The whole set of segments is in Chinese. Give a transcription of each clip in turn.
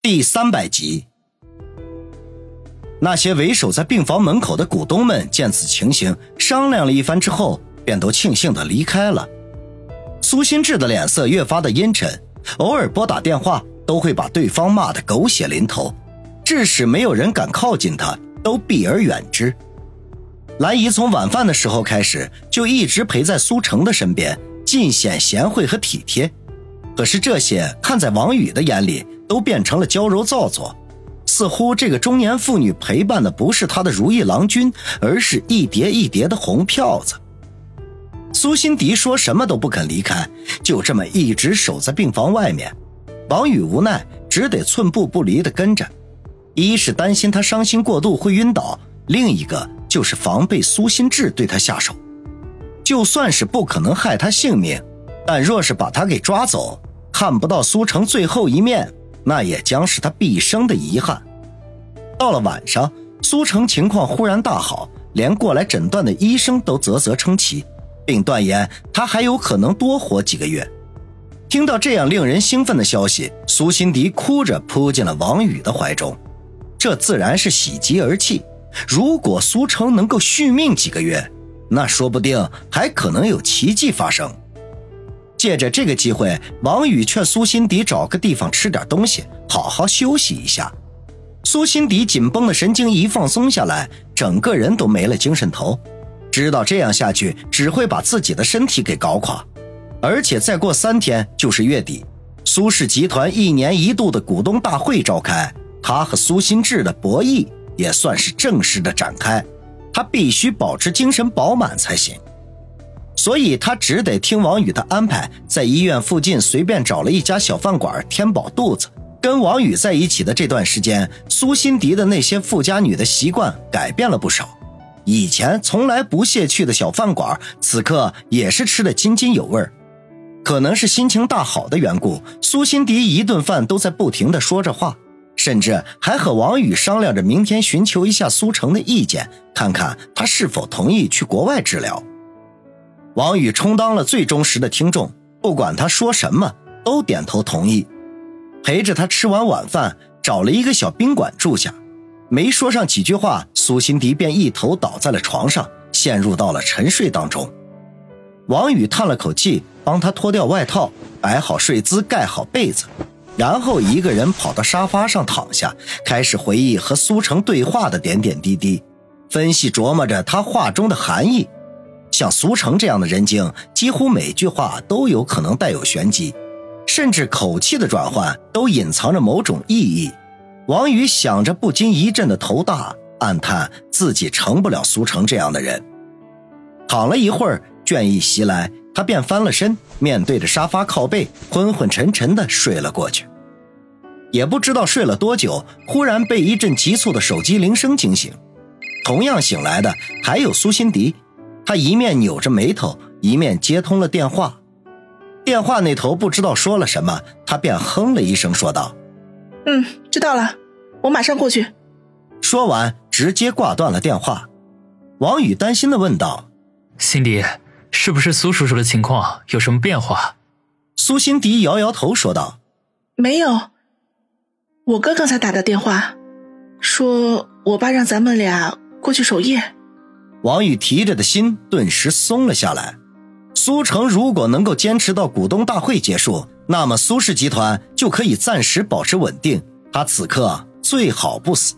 第三百集，那些为守在病房门口的股东们见此情形，商量了一番之后，便都庆幸的离开了。苏心志的脸色越发的阴沉，偶尔拨打电话都会把对方骂得狗血淋头，致使没有人敢靠近他，都避而远之。兰姨从晚饭的时候开始，就一直陪在苏成的身边，尽显贤惠和体贴。可是这些看在王宇的眼里。都变成了娇柔造作，似乎这个中年妇女陪伴的不是他的如意郎君，而是一叠一叠的红票子。苏辛迪说什么都不肯离开，就这么一直守在病房外面。王宇无奈，只得寸步不离的跟着。一是担心他伤心过度会晕倒，另一个就是防备苏心志对他下手。就算是不可能害他性命，但若是把他给抓走，看不到苏成最后一面。那也将是他毕生的遗憾。到了晚上，苏成情况忽然大好，连过来诊断的医生都啧啧称奇，并断言他还有可能多活几个月。听到这样令人兴奋的消息，苏辛迪哭着扑进了王宇的怀中，这自然是喜极而泣。如果苏成能够续命几个月，那说不定还可能有奇迹发生。借着这个机会，王宇劝苏辛迪找个地方吃点东西，好好休息一下。苏辛迪紧绷的神经一放松下来，整个人都没了精神头，知道这样下去只会把自己的身体给搞垮。而且再过三天就是月底，苏氏集团一年一度的股东大会召开，他和苏新志的博弈也算是正式的展开，他必须保持精神饱满才行。所以他只得听王宇的安排，在医院附近随便找了一家小饭馆填饱肚子。跟王宇在一起的这段时间，苏辛迪的那些富家女的习惯改变了不少。以前从来不屑去的小饭馆，此刻也是吃得津津有味。可能是心情大好的缘故，苏辛迪一顿饭都在不停的说着话，甚至还和王宇商量着明天寻求一下苏城的意见，看看他是否同意去国外治疗。王宇充当了最忠实的听众，不管他说什么，都点头同意，陪着他吃完晚饭，找了一个小宾馆住下。没说上几句话，苏辛迪便一头倒在了床上，陷入到了沉睡当中。王宇叹了口气，帮他脱掉外套，摆好睡姿，盖好被子，然后一个人跑到沙发上躺下，开始回忆和苏成对话的点点滴滴，分析琢磨着他话中的含义。像苏成这样的人精，几乎每句话都有可能带有玄机，甚至口气的转换都隐藏着某种意义。王宇想着，不禁一阵的头大，暗叹自己成不了苏成这样的人。躺了一会儿，倦意袭来，他便翻了身，面对着沙发靠背，昏昏沉沉的睡了过去。也不知道睡了多久，忽然被一阵急促的手机铃声惊醒。同样醒来的还有苏辛迪。他一面扭着眉头，一面接通了电话。电话那头不知道说了什么，他便哼了一声，说道：“嗯，知道了，我马上过去。”说完，直接挂断了电话。王宇担心的问道：“辛迪，是不是苏叔叔的情况有什么变化？”苏辛迪摇摇头，说道：“没有。我哥刚才打的电话，说我爸让咱们俩过去守夜。”王宇提着的心顿时松了下来。苏城如果能够坚持到股东大会结束，那么苏氏集团就可以暂时保持稳定。他此刻最好不死。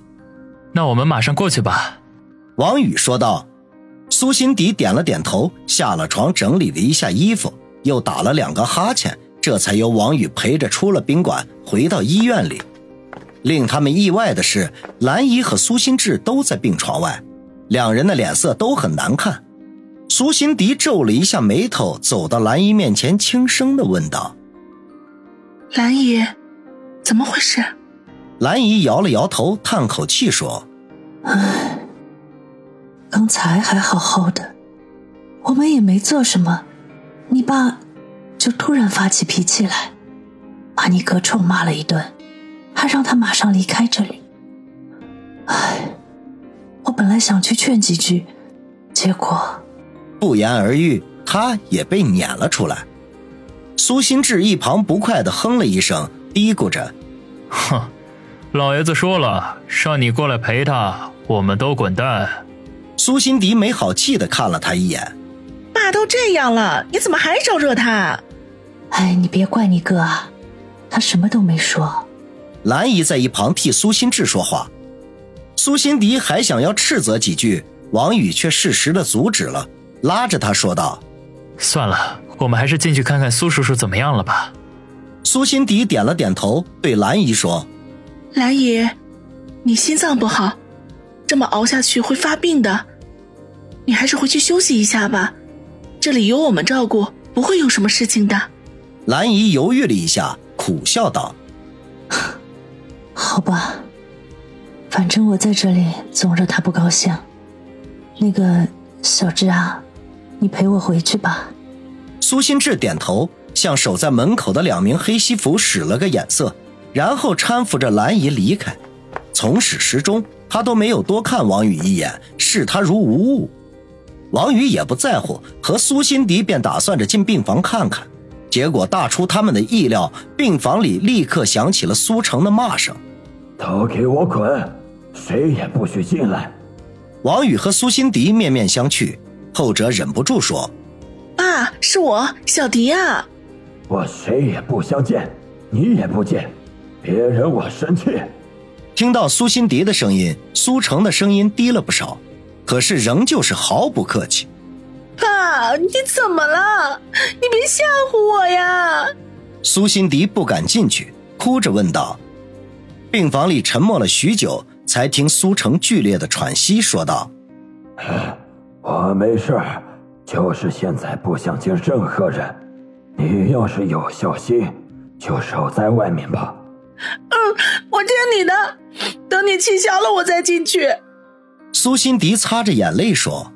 那我们马上过去吧。”王宇说道。苏辛迪点了点头，下了床，整理了一下衣服，又打了两个哈欠，这才由王宇陪着出了宾馆，回到医院里。令他们意外的是，兰姨和苏心志都在病床外。两人的脸色都很难看，苏辛迪皱了一下眉头，走到兰姨面前，轻声的问道：“兰姨，怎么回事？”兰姨摇了摇头，叹口气说：“唉，刚才还好好的，我们也没做什么，你爸就突然发起脾气来，把你哥臭骂了一顿，还让他马上离开这里。唉。”我本来想去劝几句，结果不言而喻，他也被撵了出来。苏心志一旁不快的哼了一声，嘀咕着：“哼，老爷子说了，让你过来陪他，我们都滚蛋。苏辛迪没好气的看了他一眼，爸都这样了，你怎么还招惹他？哎，你别怪你哥啊，他什么都没说。兰姨在一旁替苏心志说话，苏辛迪还想要斥责几句，王宇却适时的阻止了，拉着他说道：“算了，我们还是进去看看苏叔叔怎么样了吧。”苏辛迪点了点头，对兰姨说。兰姨，你心脏不好，这么熬下去会发病的，你还是回去休息一下吧。这里有我们照顾，不会有什么事情的。兰姨犹豫了一下，苦笑道：“ 好吧，反正我在这里总惹他不高兴。那个小智啊，你陪我回去吧。”苏心志点头，向守在门口的两名黑西服使了个眼色。然后搀扶着兰姨离开，从始至终他都没有多看王宇一眼，视他如无物。王宇也不在乎，和苏辛迪便打算着进病房看看。结果大出他们的意料，病房里立刻响起了苏成的骂声：“都给我滚，谁也不许进来！”王宇和苏辛迪面面相觑，后者忍不住说：“爸，是我，小迪呀！我谁也不相见，你也不见。”别惹我生气！听到苏辛迪的声音，苏成的声音低了不少，可是仍旧是毫不客气。爸，你怎么了？你别吓唬我呀！苏辛迪不敢进去，哭着问道。病房里沉默了许久，才听苏成剧烈的喘息，说道：“ 我没事，就是现在不想见任何人。你要是有孝心，就守在外面吧。”嗯，我听你的，等你气消了，我再进去。苏辛迪擦着眼泪说：“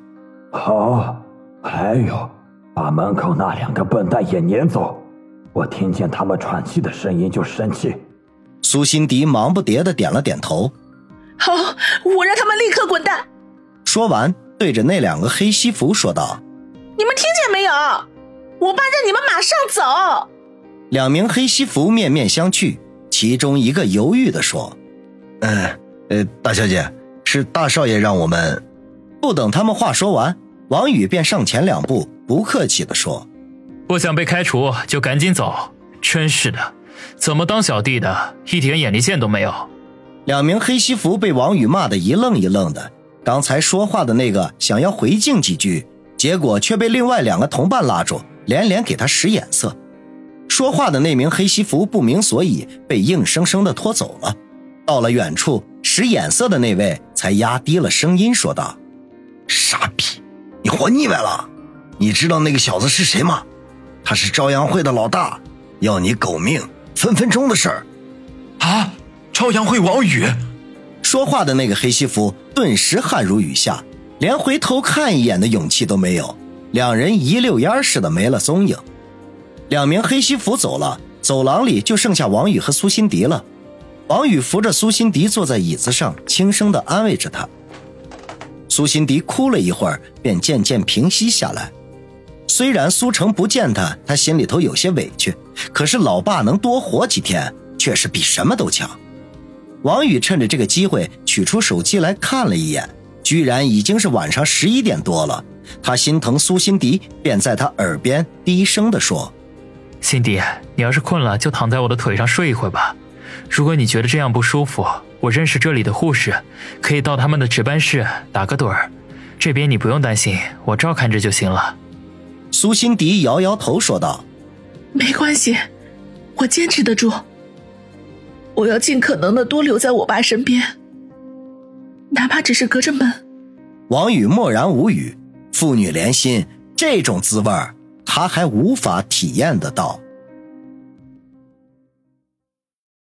好，还有，把门口那两个笨蛋也撵走。我听见他们喘气的声音就生气。”苏辛迪忙不迭的点了点头：“好，我让他们立刻滚蛋。”说完，对着那两个黑西服说道：“你们听见没有？我爸让你们马上走。”两名黑西服面面相觑。其中一个犹豫的说：“嗯，呃，大小姐，是大少爷让我们……”不等他们话说完，王宇便上前两步，不客气的说：“不想被开除就赶紧走！真是的，怎么当小弟的，一点眼力见都没有。”两名黑西服被王宇骂得一愣一愣的。刚才说话的那个想要回敬几句，结果却被另外两个同伴拉住，连连给他使眼色。说话的那名黑西服不明所以，被硬生生的拖走了。到了远处，使眼色的那位才压低了声音说道：“傻逼，你活腻歪了？你知道那个小子是谁吗？他是朝阳会的老大，要你狗命，分分钟的事儿。”啊！朝阳会王宇。说话的那个黑西服顿时汗如雨下，连回头看一眼的勇气都没有。两人一溜烟似的没了踪影。两名黑西服走了，走廊里就剩下王宇和苏辛迪了。王宇扶着苏辛迪坐在椅子上，轻声的安慰着他。苏辛迪哭了一会儿，便渐渐平息下来。虽然苏成不见他，他心里头有些委屈，可是老爸能多活几天，却是比什么都强。王宇趁着这个机会取出手机来看了一眼，居然已经是晚上十一点多了。他心疼苏辛迪，便在他耳边低声地说。辛迪，你要是困了，就躺在我的腿上睡一会儿吧。如果你觉得这样不舒服，我认识这里的护士，可以到他们的值班室打个盹儿。这边你不用担心，我照看着就行了。苏辛迪摇摇头说道：“没关系，我坚持得住。我要尽可能的多留在我爸身边，哪怕只是隔着门。”王宇默然无语，父女连心，这种滋味儿。他还无法体验得到。